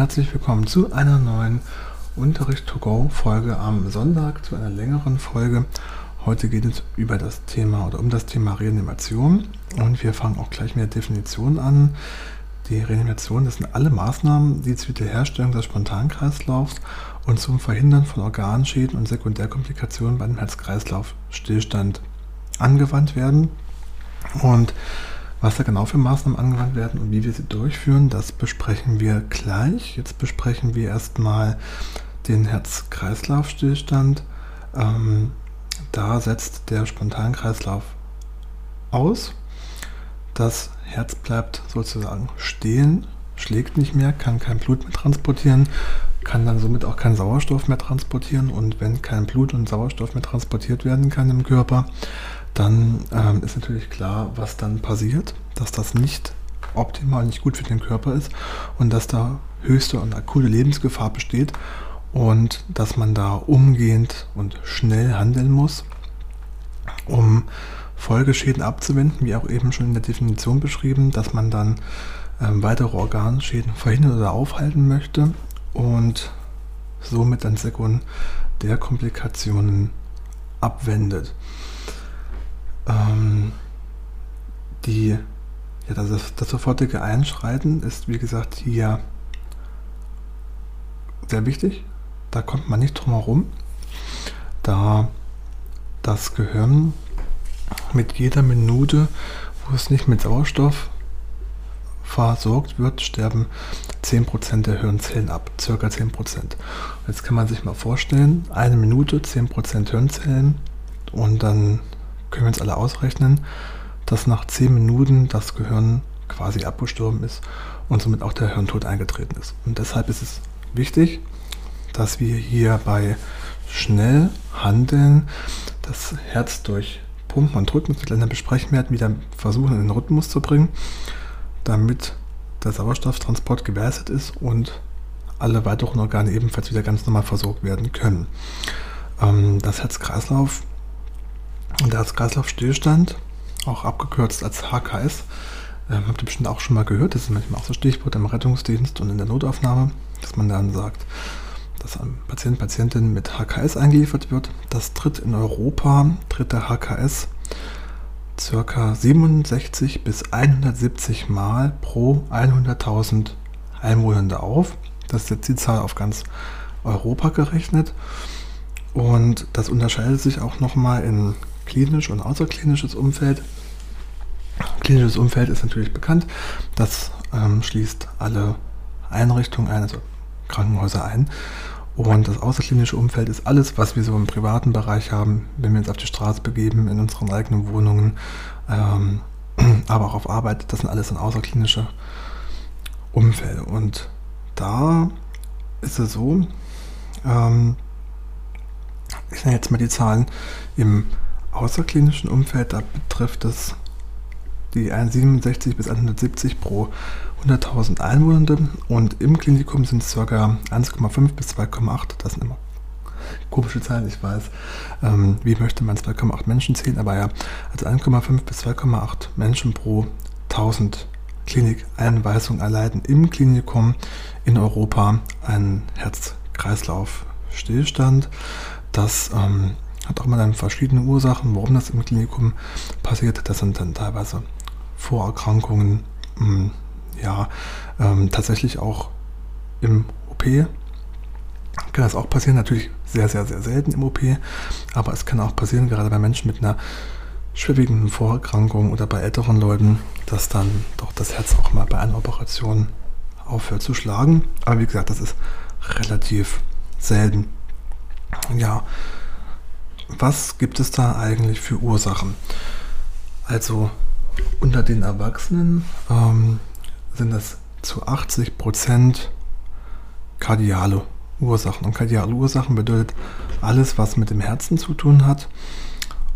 Herzlich willkommen zu einer neuen Unterricht to go Folge am Sonntag, zu einer längeren Folge. Heute geht es über das Thema oder um das Thema Reanimation und wir fangen auch gleich mit der Definition an. Die Reanimation, das sind alle Maßnahmen, die zur Wiederherstellung des Spontankreislaufs und zum Verhindern von Organschäden und Sekundärkomplikationen bei dem Herz-Kreislauf-Stillstand angewandt werden. Und was da genau für Maßnahmen angewandt werden und wie wir sie durchführen, das besprechen wir gleich. Jetzt besprechen wir erstmal den Herz-Kreislauf-Stillstand. Ähm, da setzt der Spontankreislauf aus. Das Herz bleibt sozusagen stehen, schlägt nicht mehr, kann kein Blut mehr transportieren, kann dann somit auch keinen Sauerstoff mehr transportieren. Und wenn kein Blut und Sauerstoff mehr transportiert werden kann im Körper, dann ähm, ist natürlich klar, was dann passiert, dass das nicht optimal, nicht gut für den Körper ist und dass da höchste und akute Lebensgefahr besteht und dass man da umgehend und schnell handeln muss, um Folgeschäden abzuwenden, wie auch eben schon in der Definition beschrieben, dass man dann ähm, weitere Organschäden verhindern oder aufhalten möchte und somit dann Sekundärkomplikationen abwendet. Ähm, die, ja, das, das sofortige Einschreiten ist, wie gesagt, hier sehr wichtig. Da kommt man nicht drum herum, da das Gehirn mit jeder Minute, wo es nicht mit Sauerstoff versorgt wird, sterben 10% der Hirnzellen ab, circa 10%. Jetzt kann man sich mal vorstellen, eine Minute, 10% Hirnzellen und dann können wir uns alle ausrechnen, dass nach 10 Minuten das Gehirn quasi abgestorben ist und somit auch der Hirntod eingetreten ist. Und deshalb ist es wichtig, dass wir hier bei schnell handeln, das Herz durch Pumpen und Drücken, wir besprechen werden, wieder versuchen in den Rhythmus zu bringen, damit der Sauerstofftransport gewährleistet ist und alle weiteren Organe ebenfalls wieder ganz normal versorgt werden können. Ähm, das Herz-Kreislauf und der Herz-Kreislauf-Stillstand, auch abgekürzt als HKS, ähm, habt ihr bestimmt auch schon mal gehört. Das ist manchmal auch so Stichwort im Rettungsdienst und in der Notaufnahme, dass man dann sagt, dass ein Patient, Patientin mit HKS eingeliefert wird. Das tritt in Europa, tritt der HKS ca. 67 bis 170 Mal pro 100.000 Einwohner auf. Das ist jetzt die Zahl auf ganz Europa gerechnet. Und das unterscheidet sich auch nochmal in klinisch und außerklinisches Umfeld. Klinisches Umfeld ist natürlich bekannt. Das ähm, schließt alle Einrichtungen ein, also Krankenhäuser ein. Und das außerklinische Umfeld ist alles, was wir so im privaten Bereich haben, wenn wir uns auf die Straße begeben, in unseren eigenen Wohnungen, ähm, aber auch auf Arbeit. Das sind alles dann außerklinische Umfeld. Und da ist es so, ähm, ich nenne jetzt mal die Zahlen im außerklinischen Umfeld, da betrifft es die 167 bis 170 pro 100.000 Einwohner und im Klinikum sind es ca. 1,5 bis 2,8. Das sind immer komische Zahlen, ich weiß. Ähm, wie möchte man 2,8 Menschen zählen? Aber ja, also 1,5 bis 2,8 Menschen pro 1000 Klinikeinweisungen erleiden im Klinikum in Europa einen Herz-Kreislauf-Stillstand. Das ähm, hat auch mal dann verschiedene Ursachen, warum das im Klinikum passiert. Das sind dann teilweise Vorerkrankungen, mh, hm, ja, ähm, tatsächlich auch im OP kann das auch passieren, natürlich sehr, sehr, sehr selten im OP, aber es kann auch passieren, gerade bei Menschen mit einer schwerwiegenden Vorerkrankung oder bei älteren Leuten, dass dann doch das Herz auch mal bei einer Operation aufhört zu schlagen. Aber wie gesagt, das ist relativ selten. Ja, was gibt es da eigentlich für Ursachen? Also unter den Erwachsenen ähm, sind das zu 80 Prozent kardiale Ursachen. Und kardiale Ursachen bedeutet alles, was mit dem Herzen zu tun hat.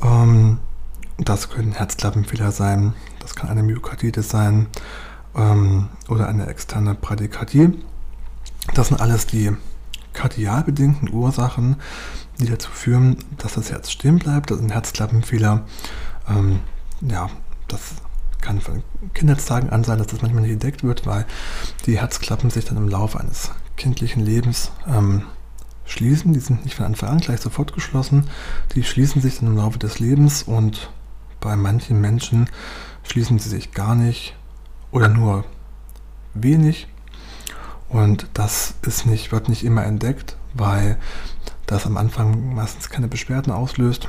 Ähm, das können Herzklappenfehler sein, das kann eine Myokarditis sein ähm, oder eine externe Bradykardie. Das sind alles die kardial bedingten Ursachen, die dazu führen, dass das Herz stehen bleibt. Das sind Herzklappenfehler. Ähm, ja, das kann von Kindheitstagen an sein, dass das manchmal nicht entdeckt wird, weil die Herzklappen sich dann im Laufe eines kindlichen Lebens ähm, schließen. Die sind nicht von Anfang an gleich sofort geschlossen. Die schließen sich dann im Laufe des Lebens und bei manchen Menschen schließen sie sich gar nicht oder nur wenig. Und das ist nicht, wird nicht immer entdeckt, weil das am Anfang meistens keine Beschwerden auslöst.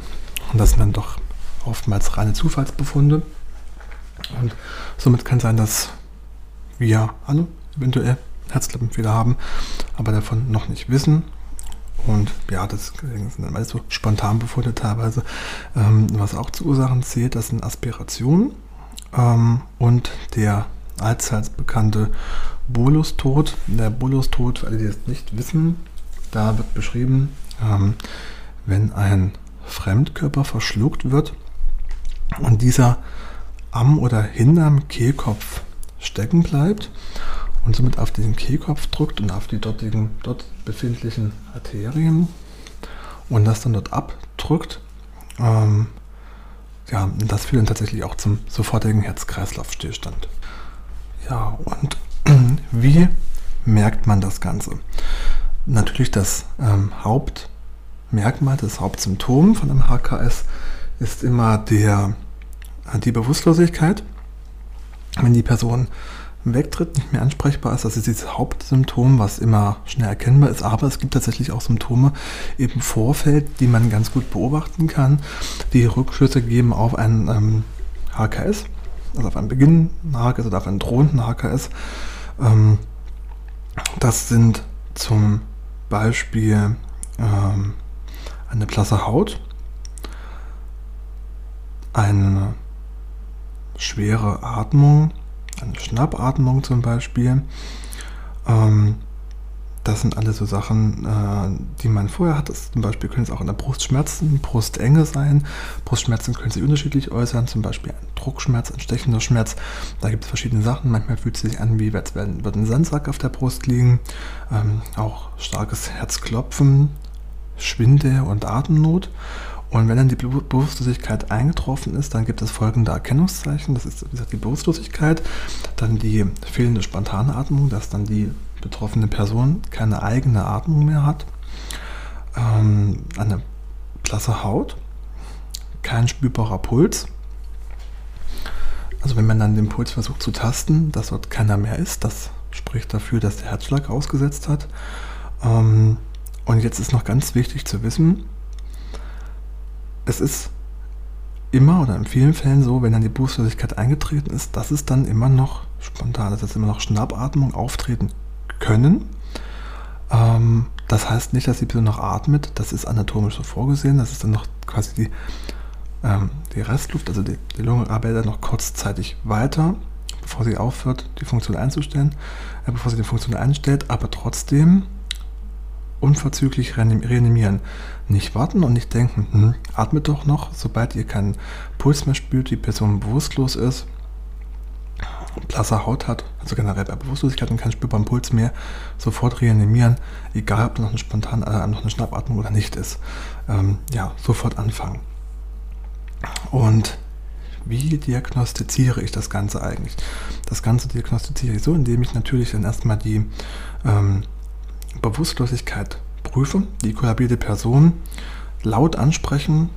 Und das sind dann doch oftmals reine Zufallsbefunde. Und somit kann sein, dass wir alle eventuell Herzklappenfehler haben, aber davon noch nicht wissen. Und ja, das sind dann meist so spontan Befunde teilweise. Ähm, was auch zu Ursachen zählt, das sind Aspirationen ähm, und der allseits bekannte Bolustod. Der Bolustod, für alle, die es nicht wissen, da wird beschrieben, ähm, wenn ein Fremdkörper verschluckt wird und dieser am oder hinterm Kehlkopf stecken bleibt und somit auf den Kehlkopf drückt und auf die dortigen, dort befindlichen Arterien und das dann dort abdrückt. Ähm, ja, das führt dann tatsächlich auch zum sofortigen Herz-Kreislauf-Stillstand. Ja, und wie merkt man das Ganze? Natürlich das ähm, Hauptmerkmal, das Hauptsymptom von einem HKS ist immer der, die Bewusstlosigkeit. Wenn die Person wegtritt, nicht mehr ansprechbar ist. Das ist dieses Hauptsymptom, was immer schnell erkennbar ist. Aber es gibt tatsächlich auch Symptome im Vorfeld, die man ganz gut beobachten kann, die Rückschlüsse geben auf ein ähm, HKS, also auf einen Beginn HKS oder auf einen drohenden HKS. Ähm, das sind zum Beispiel ähm, eine blasse Haut, eine schwere Atmung, eine Schnappatmung zum Beispiel. Ähm, das sind alles so Sachen, äh, die man vorher hat. Das zum Beispiel können es auch in der Brustschmerzen, Brustenge sein. Brustschmerzen können sich unterschiedlich äußern, zum Beispiel ein Druckschmerz, ein stechender Schmerz. Da gibt es verschiedene Sachen. Manchmal fühlt es sich an, wie wird ein Sandsack auf der Brust liegen. Ähm, auch starkes Herzklopfen, Schwindel und Atemnot. Und wenn dann die Bewusstlosigkeit eingetroffen ist, dann gibt es folgende Erkennungszeichen. Das ist wie gesagt, die Bewusstlosigkeit, dann die fehlende spontane Atmung, dass dann die betroffene Person keine eigene Atmung mehr hat, ähm, eine blasse Haut, kein spürbarer Puls. Also wenn man dann den Puls versucht zu tasten, dass dort keiner mehr ist, das spricht dafür, dass der Herzschlag ausgesetzt hat. Ähm, und jetzt ist noch ganz wichtig zu wissen, es ist immer oder in vielen Fällen so, wenn dann die Bewusstlosigkeit eingetreten ist, dass es dann immer noch spontan, dass es immer noch Schnappatmung auftreten können. Ähm, das heißt nicht, dass die Person noch atmet, das ist anatomisch so vorgesehen, das ist dann noch quasi die, ähm, die Restluft, also die, die Lunge arbeitet noch kurzzeitig weiter, bevor sie aufhört, die Funktion einzustellen, äh, bevor sie die Funktion einstellt, aber trotzdem unverzüglich reanimieren. Nicht warten und nicht denken, hm, atmet doch noch, sobald ihr keinen Puls mehr spürt, die Person bewusstlos ist, blasse Haut hat, also generell bei Bewusstlosigkeit und keinen spürbaren Puls mehr, sofort reanimieren, egal ob noch eine spontan äh, noch eine Schnappatmung oder nicht ist. Ähm, ja, sofort anfangen. Und wie diagnostiziere ich das Ganze eigentlich? Das Ganze diagnostiziere ich so, indem ich natürlich dann erstmal die ähm, Bewusstlosigkeit prüfen, die kollabierte Person laut ansprechen,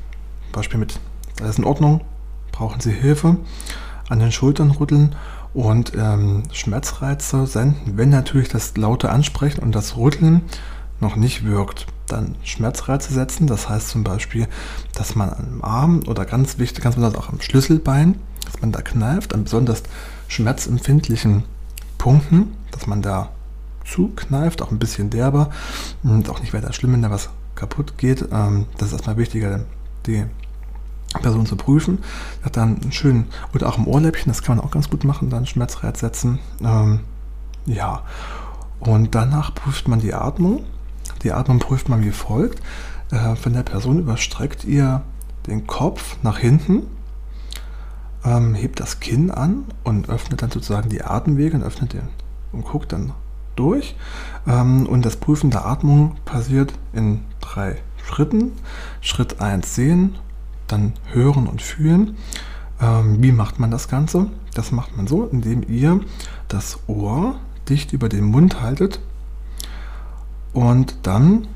Beispiel mit, alles in Ordnung, brauchen Sie Hilfe, an den Schultern rütteln und ähm, Schmerzreize senden, wenn natürlich das laute Ansprechen und das Rütteln noch nicht wirkt. Dann Schmerzreize setzen, das heißt zum Beispiel, dass man am Arm oder ganz wichtig, ganz besonders auch am Schlüsselbein, dass man da kneift, an besonders schmerzempfindlichen Punkten, dass man da zukneift, auch ein bisschen derber und auch nicht weiter schlimm, wenn da was kaputt geht. Ähm, das ist erstmal wichtiger, die Person zu prüfen. Hat dann einen schönen, oder auch im Ohrläppchen, das kann man auch ganz gut machen, dann Schmerzreiz setzen. Ähm, ja, und danach prüft man die Atmung. Die Atmung prüft man wie folgt. Äh, von der Person überstreckt ihr den Kopf nach hinten, ähm, hebt das Kinn an und öffnet dann sozusagen die Atemwege und öffnet den und guckt dann durch. Ähm, und das Prüfen der Atmung passiert in drei Schritten. Schritt 1 sehen, dann hören und fühlen. Ähm, wie macht man das Ganze? Das macht man so, indem ihr das Ohr dicht über den Mund haltet und dann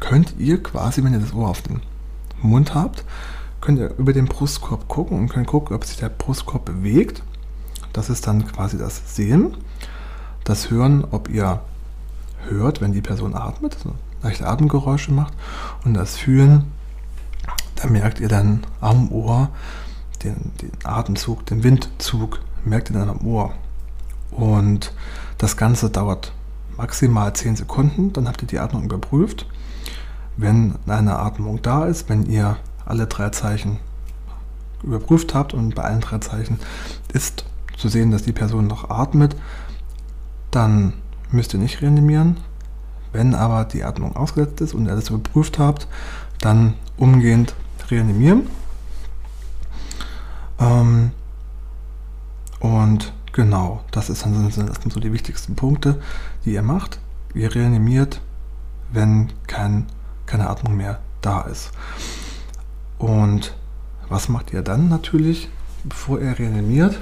könnt ihr quasi, wenn ihr das Ohr auf den Mund habt, könnt ihr über den Brustkorb gucken und könnt gucken, ob sich der Brustkorb bewegt. Das ist dann quasi das Sehen. Das Hören, ob ihr hört, wenn die Person atmet, so leichte Atemgeräusche macht. Und das Fühlen, da merkt ihr dann am Ohr den, den Atemzug, den Windzug, merkt ihr dann am Ohr. Und das Ganze dauert maximal 10 Sekunden, dann habt ihr die Atmung überprüft. Wenn eine Atmung da ist, wenn ihr alle drei Zeichen überprüft habt und bei allen drei Zeichen ist zu sehen, dass die Person noch atmet, dann müsst ihr nicht reanimieren. Wenn aber die Atmung ausgesetzt ist und ihr das überprüft habt, dann umgehend reanimieren. Ähm, und genau, das, ist das sind so die wichtigsten Punkte, die ihr macht. Ihr reanimiert, wenn kein, keine Atmung mehr da ist. Und was macht ihr dann natürlich, bevor ihr reanimiert?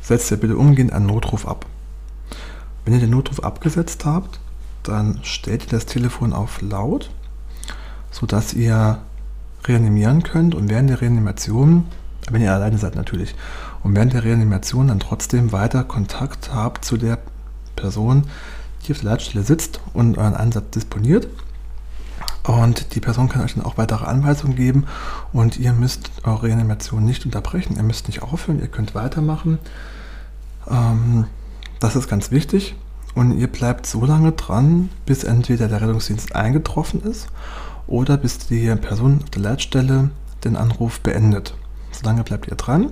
Setzt ihr bitte umgehend einen Notruf ab. Wenn ihr den Notruf abgesetzt habt, dann stellt ihr das Telefon auf laut, sodass ihr reanimieren könnt und während der Reanimation, wenn ihr alleine seid natürlich, und während der Reanimation dann trotzdem weiter Kontakt habt zu der Person, die auf der Leitstelle sitzt und euren Einsatz disponiert. Und die Person kann euch dann auch weitere Anweisungen geben und ihr müsst eure Reanimation nicht unterbrechen. Ihr müsst nicht aufhören, ihr könnt weitermachen. Ähm, das ist ganz wichtig. Und ihr bleibt so lange dran, bis entweder der Rettungsdienst eingetroffen ist oder bis die Person auf der Leitstelle den Anruf beendet. So lange bleibt ihr dran.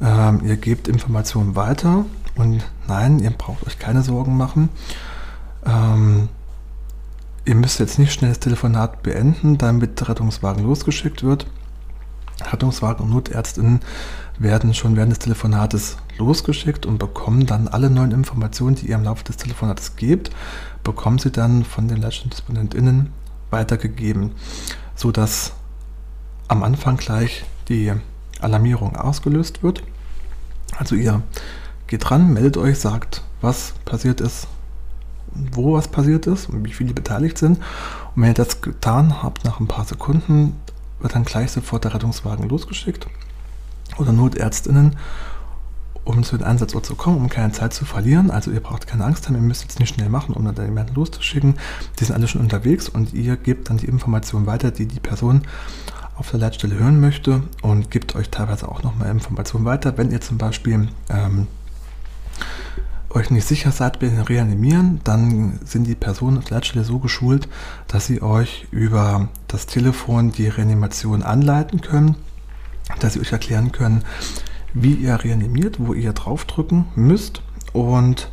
Ähm, ihr gebt Informationen weiter und nein, ihr braucht euch keine Sorgen machen. Ähm, ihr müsst jetzt nicht schnell das Telefonat beenden, damit der Rettungswagen losgeschickt wird. Rettungswagen und Notärztinnen werden schon während des Telefonates losgeschickt und bekommen dann alle neuen Informationen, die ihr im Laufe des Telefonates gebt, bekommen sie dann von den LeitstellendisponentInnen weitergegeben, sodass am Anfang gleich die Alarmierung ausgelöst wird. Also ihr geht ran, meldet euch, sagt, was passiert ist, wo was passiert ist und wie viele beteiligt sind. Und wenn ihr das getan habt, nach ein paar Sekunden wird dann gleich sofort der Rettungswagen losgeschickt oder Notärztinnen, um zu den Einsatzort zu kommen, um keine Zeit zu verlieren. Also ihr braucht keine Angst haben, ihr müsst jetzt nicht schnell machen, um dann jemanden loszuschicken. Die sind alle schon unterwegs und ihr gebt dann die Informationen weiter, die die Person auf der Leitstelle hören möchte und gibt euch teilweise auch nochmal Informationen weiter. Wenn ihr zum Beispiel ähm, euch nicht sicher seid bei den Reanimieren, dann sind die Personen auf der Leitstelle so geschult, dass sie euch über das Telefon die Reanimation anleiten können, dass sie euch erklären können, wie ihr reanimiert, wo ihr draufdrücken müsst und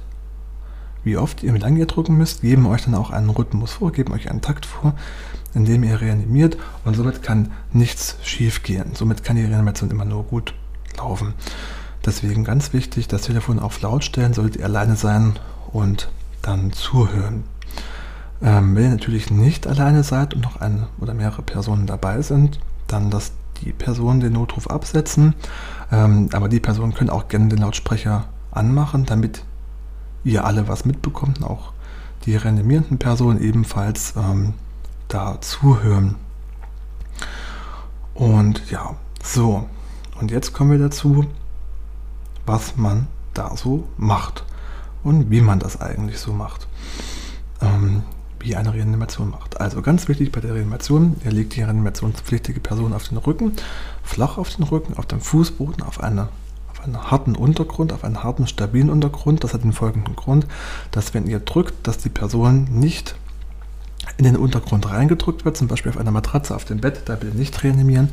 wie oft ihr, wie lange ihr drücken müsst, geben euch dann auch einen Rhythmus vor, geben euch einen Takt vor, in dem ihr reanimiert und somit kann nichts schief gehen. Somit kann die Reanimation immer nur gut laufen. Deswegen ganz wichtig, das Telefon auf laut stellen, solltet ihr alleine sein und dann zuhören. Ähm, wenn ihr natürlich nicht alleine seid und noch eine oder mehrere Personen dabei sind, dann lasst die Personen den Notruf absetzen. Ähm, aber die Personen können auch gerne den Lautsprecher anmachen, damit ihr alle was mitbekommt auch die reanimierenden Personen ebenfalls ähm, da zuhören. Und ja, so. Und jetzt kommen wir dazu, was man da so macht und wie man das eigentlich so macht. Ähm, wie eine Reanimation macht. Also ganz wichtig bei der Reanimation, ihr legt die reanimationspflichtige Person auf den Rücken, flach auf den Rücken, auf dem Fußboden, auf, eine, auf einen harten Untergrund, auf einen harten, stabilen Untergrund. Das hat den folgenden Grund, dass wenn ihr drückt, dass die Person nicht in den Untergrund reingedrückt wird, zum Beispiel auf einer Matratze auf dem Bett, da bitte nicht reanimieren,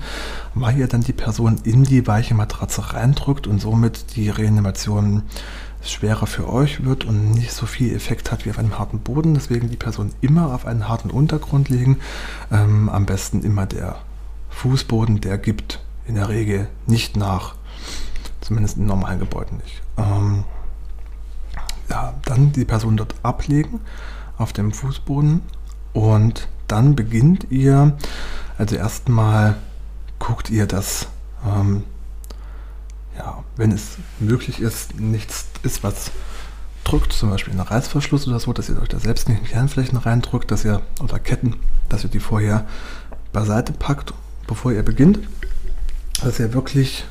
weil ihr dann die Person in die weiche Matratze reindrückt und somit die Reanimation schwerer für euch wird und nicht so viel Effekt hat wie auf einem harten Boden. Deswegen die Person immer auf einen harten Untergrund legen. Ähm, am besten immer der Fußboden, der gibt in der Regel nicht nach. Zumindest in normalen Gebäuden nicht. Ähm, ja, dann die Person dort ablegen auf dem Fußboden und dann beginnt ihr, also erstmal guckt ihr, dass, ähm, ja, wenn es möglich ist, nichts ist, was drückt, zum Beispiel einen Reißverschluss oder so, dass ihr euch da selbst nicht in die Handflächen reindrückt, dass ihr, oder Ketten, dass ihr die vorher beiseite packt, bevor ihr beginnt, dass ihr wirklich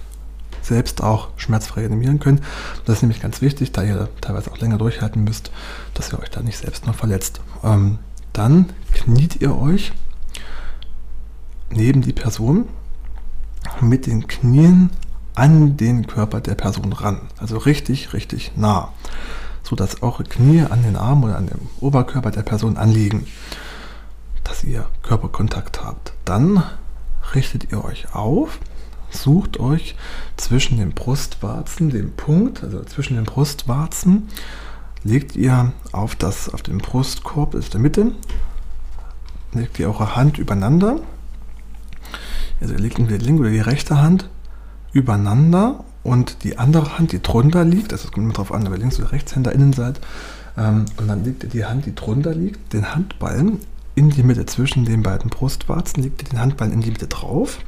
selbst auch schmerzfrei animieren könnt. Das ist nämlich ganz wichtig, da ihr teilweise auch länger durchhalten müsst, dass ihr euch da nicht selbst noch verletzt. Ähm, dann kniet ihr euch neben die Person mit den Knien an den Körper der Person ran. Also richtig, richtig nah. So dass eure Knie an den Arm oder an dem Oberkörper der Person anliegen. Dass ihr Körperkontakt habt. Dann richtet ihr euch auf, sucht euch zwischen den Brustwarzen, dem Punkt, also zwischen den Brustwarzen, legt ihr auf, das, auf den Brustkorb, ist der Mitte, legt ihr eure Hand übereinander also ihr legt entweder die linke oder die rechte Hand übereinander und die andere Hand, die drunter liegt, das kommt immer darauf an, ob ihr links oder rechtshänder innen seid, ähm, und dann legt ihr die Hand, die drunter liegt, den Handballen in die Mitte zwischen den beiden Brustwarzen, legt ihr den Handballen in die Mitte drauf,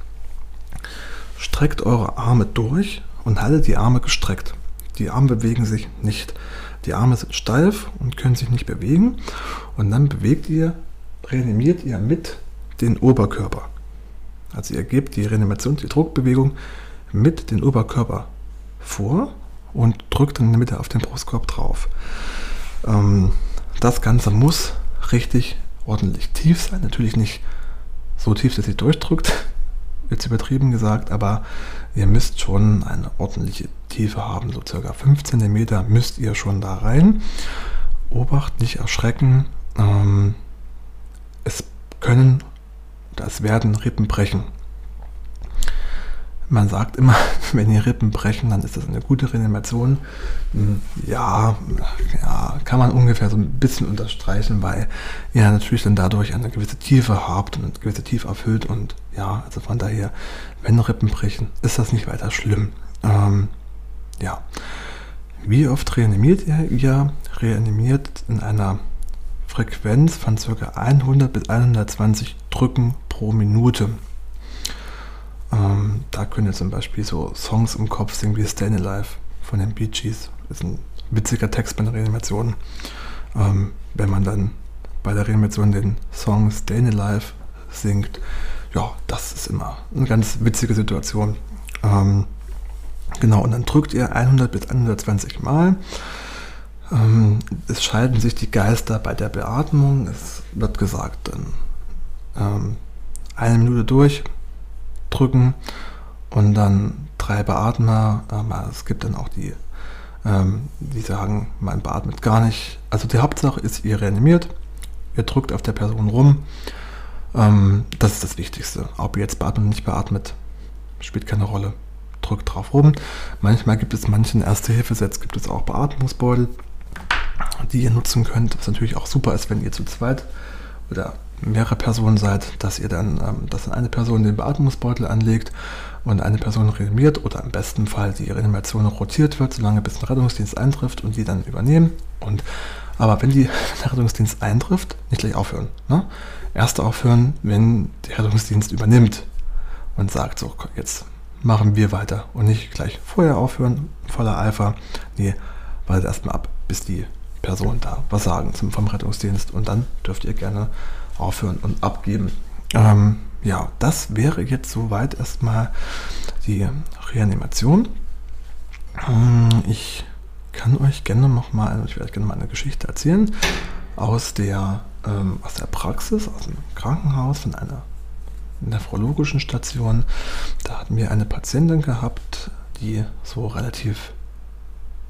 streckt eure Arme durch und haltet die Arme gestreckt. Die Arme bewegen sich nicht. Die Arme sind steif und können sich nicht bewegen. Und dann bewegt ihr, reanimiert ihr mit den Oberkörper. Also ihr gebt die Reanimation, die Druckbewegung mit dem Oberkörper vor und drückt in der Mitte auf den Brustkorb drauf. Ähm, das Ganze muss richtig ordentlich tief sein. Natürlich nicht so tief, dass ihr durchdrückt, jetzt übertrieben gesagt, aber ihr müsst schon eine ordentliche Tiefe haben, so circa 5 cm müsst ihr schon da rein. Obacht, nicht erschrecken. Ähm, es können das werden Rippen brechen. Man sagt immer, wenn die Rippen brechen, dann ist das eine gute Reanimation. Hm, ja, ja, kann man ungefähr so ein bisschen unterstreichen, weil ihr natürlich dann dadurch eine gewisse Tiefe habt und eine gewisse Tiefe erfüllt. Und ja, also von daher, wenn Rippen brechen, ist das nicht weiter schlimm. Ähm, ja. Wie oft reanimiert ihr? Ihr reanimiert in einer Frequenz von ca. 100 bis 120 Drücken pro Minute. Ähm, da könnt ihr zum Beispiel so Songs im Kopf singen wie Stay Alive von den Bee Gees. Das ist ein witziger Text bei der Reanimation. Ähm, wenn man dann bei der Reanimation den Song Stay Alive singt, ja, das ist immer eine ganz witzige Situation. Ähm, genau, und dann drückt ihr 100 bis 120 Mal. Ähm, es scheiden sich die Geister bei der Beatmung. Es wird gesagt, dann ähm, eine Minute durch, drücken und dann drei Beatmer. Es gibt dann auch die, ähm, die sagen, man beatmet gar nicht. Also die Hauptsache ist, ihr reanimiert, ihr drückt auf der Person rum. Ähm, das ist das Wichtigste. Ob ihr jetzt beatmet oder nicht beatmet, spielt keine Rolle. Drückt drauf rum. Manchmal gibt es manchen Erste-Hilfe-Sets, gibt es auch Beatmungsbeutel die ihr nutzen könnt. Was natürlich auch super ist, wenn ihr zu zweit oder mehrere Personen seid, dass ihr dann, ähm, dass eine Person den Beatmungsbeutel anlegt und eine Person reanimiert oder im besten Fall die Reanimation rotiert wird, solange bis ein Rettungsdienst eintrifft und die dann übernehmen. Und aber wenn die der Rettungsdienst eintrifft, nicht gleich aufhören. Ne? Erst aufhören, wenn der Rettungsdienst übernimmt und sagt, so jetzt machen wir weiter und nicht gleich vorher aufhören, voller Eifer. Nee, wartet erstmal ab, bis die Person da was sagen zum, vom Rettungsdienst und dann dürft ihr gerne aufhören und abgeben. Ähm, ja, das wäre jetzt soweit erstmal die Reanimation. Ähm, ich kann euch gerne noch mal, ich werde gerne mal eine Geschichte erzählen aus der, ähm, aus der Praxis, aus dem Krankenhaus von einer nephrologischen Station. Da hatten wir eine Patientin gehabt, die so relativ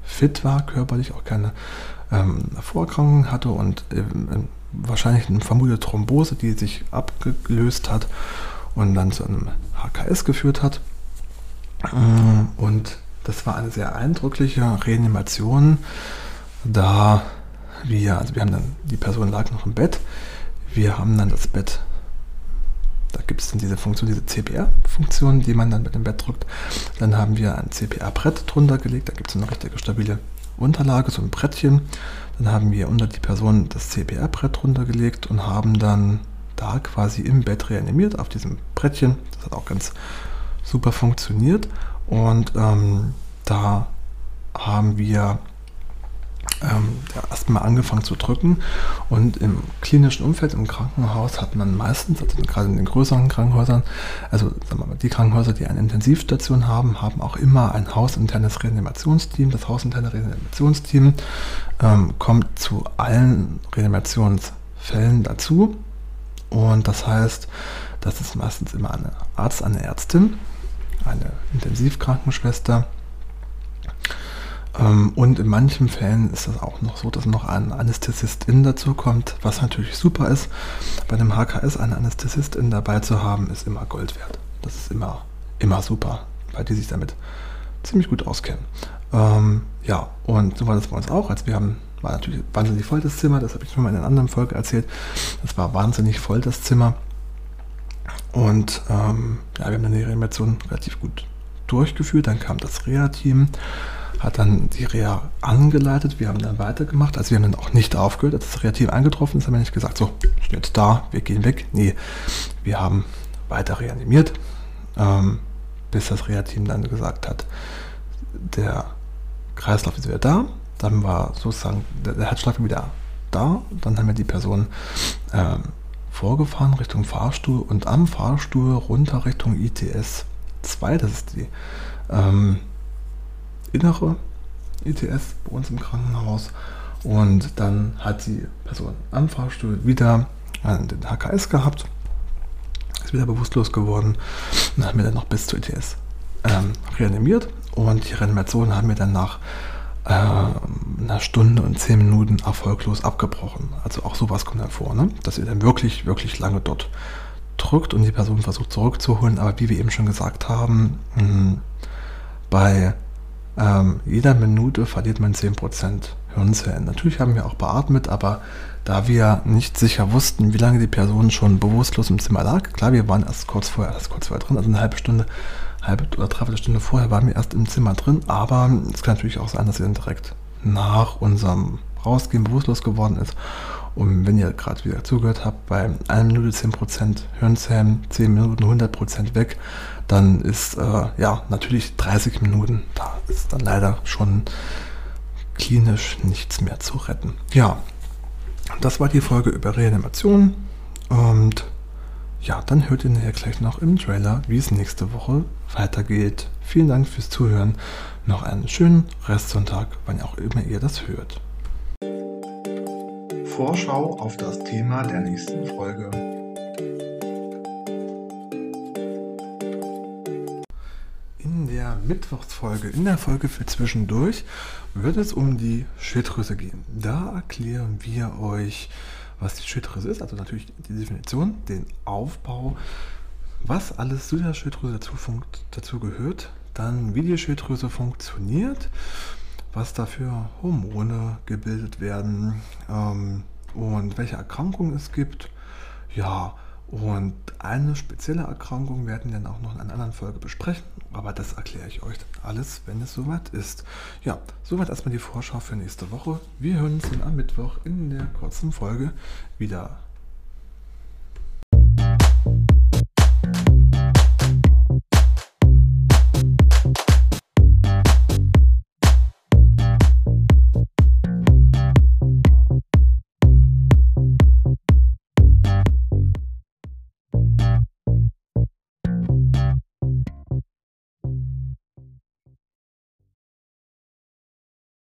fit war, körperlich auch keine ähm, Vorerkrankungen hatte und ähm, wahrscheinlich eine vermutete Thrombose, die sich abgelöst hat und dann zu einem HKS geführt hat. Äh, und das war eine sehr eindrückliche Reanimation, da wir, also wir haben dann, die Person lag noch im Bett, wir haben dann das Bett da gibt es dann diese Funktion, diese CPR-Funktion, die man dann mit dem Bett drückt. Dann haben wir ein CPR-Brett drunter gelegt. Da gibt es eine richtige stabile Unterlage, so ein Brettchen. Dann haben wir unter die Person das CPR-Brett drunter gelegt und haben dann da quasi im Bett reanimiert auf diesem Brettchen. Das hat auch ganz super funktioniert. Und ähm, da haben wir ähm, ja, erstmal angefangen zu drücken. Und im klinischen Umfeld, im Krankenhaus, hat man meistens, also gerade in den größeren Krankenhäusern, also sagen wir mal, die Krankenhäuser, die eine Intensivstation haben, haben auch immer ein hausinternes Reanimationsteam. Das hausinterne Reanimationsteam ähm, kommt zu allen Reanimationsfällen dazu. Und das heißt, das ist meistens immer ein Arzt, eine Ärztin, eine Intensivkrankenschwester und in manchen Fällen ist das auch noch so, dass noch ein Anästhesistin dazu kommt, was natürlich super ist. Bei einem HKS eine Anästhesistin dabei zu haben, ist immer Gold wert. Das ist immer, immer super, weil die sich damit ziemlich gut auskennen. Ähm, ja, und so war das bei uns auch. Als wir haben, war natürlich wahnsinnig voll das Zimmer, das habe ich schon mal in einer anderen Folge erzählt. Das war wahnsinnig voll das Zimmer. Und ähm, ja, wir haben die Reanimation relativ gut durchgeführt. Dann kam das Reha-Team hat dann die Reha angeleitet. Wir haben dann weitergemacht. Also wir haben dann auch nicht aufgehört. Als das Reha-Team eingetroffen ist, haben wir nicht gesagt, so, jetzt da, wir gehen weg. Nee, wir haben weiter reanimiert, ähm, bis das Reha-Team dann gesagt hat, der Kreislauf ist wieder da. Dann war sozusagen der, der Herzschlag wieder da. Dann haben wir die Person ähm, vorgefahren Richtung Fahrstuhl und am Fahrstuhl runter Richtung ITS 2. Das ist die ähm, innere ETS bei uns im Krankenhaus. Und dann hat die Person am Fahrstuhl wieder den HKS gehabt, ist wieder bewusstlos geworden und haben wir dann noch bis zur ETS ähm, reanimiert. Und die Reanimation haben wir dann nach äh, einer Stunde und zehn Minuten erfolglos abgebrochen. Also auch sowas kommt dann vor, ne? dass ihr dann wirklich, wirklich lange dort drückt und die Person versucht zurückzuholen. Aber wie wir eben schon gesagt haben, mh, bei ähm, jeder Minute verliert man 10% Hirnzellen. Natürlich haben wir auch beatmet, aber da wir nicht sicher wussten, wie lange die Person schon bewusstlos im Zimmer lag, klar, wir waren erst kurz vorher, erst kurz vorher drin, also eine halbe Stunde, halbe oder dreiviertel Stunde vorher waren wir erst im Zimmer drin, aber es kann natürlich auch sein, dass sie dann direkt nach unserem Rausgehen bewusstlos geworden ist. Und wenn ihr gerade wieder zugehört habt, bei 1 Minute 10% Hirnzellen, 10 Minuten 100% weg, dann ist äh, ja natürlich 30 Minuten, da ist dann leider schon klinisch nichts mehr zu retten. Ja, das war die Folge über Reanimation und ja, dann hört ihr nachher gleich noch im Trailer, wie es nächste Woche weitergeht. Vielen Dank fürs Zuhören. Noch einen schönen Restsonntag, wann auch immer ihr das hört. Vorschau auf das Thema der nächsten Folge. Mittwochsfolge, in der Folge für zwischendurch, wird es um die Schilddrüse gehen. Da erklären wir euch, was die Schilddrüse ist, also natürlich die Definition, den Aufbau, was alles zu der Schilddrüse dazu, dazu gehört, dann wie die Schilddrüse funktioniert, was dafür Hormone gebildet werden ähm, und welche Erkrankungen es gibt. Ja, und eine spezielle Erkrankung werden wir dann auch noch in einer anderen Folge besprechen, aber das erkläre ich euch alles, wenn es soweit ist. Ja, soweit erstmal die Vorschau für nächste Woche. Wir hören uns dann am Mittwoch in der kurzen Folge wieder.